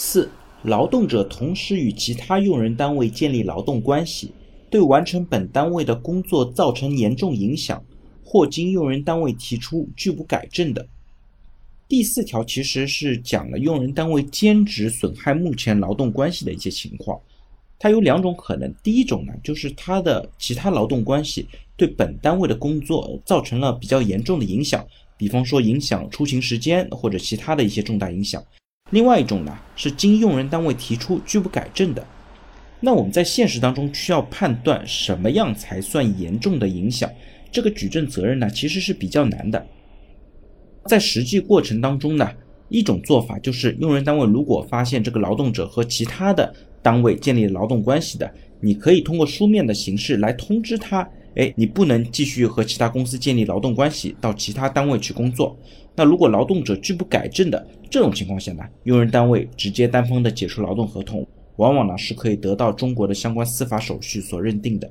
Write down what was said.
四、劳动者同时与其他用人单位建立劳动关系，对完成本单位的工作造成严重影响，或经用人单位提出拒不改正的。第四条其实是讲了用人单位兼职损害目前劳动关系的一些情况，它有两种可能。第一种呢，就是他的其他劳动关系对本单位的工作造成了比较严重的影响，比方说影响出勤时间或者其他的一些重大影响。另外一种呢，是经用人单位提出拒不改正的。那我们在现实当中需要判断什么样才算严重的影响，这个举证责任呢，其实是比较难的。在实际过程当中呢，一种做法就是用人单位如果发现这个劳动者和其他的单位建立劳动关系的，你可以通过书面的形式来通知他，哎，你不能继续和其他公司建立劳动关系，到其他单位去工作。那如果劳动者拒不改正的这种情况下呢，用人单位直接单方的解除劳动合同，往往呢是可以得到中国的相关司法手续所认定的。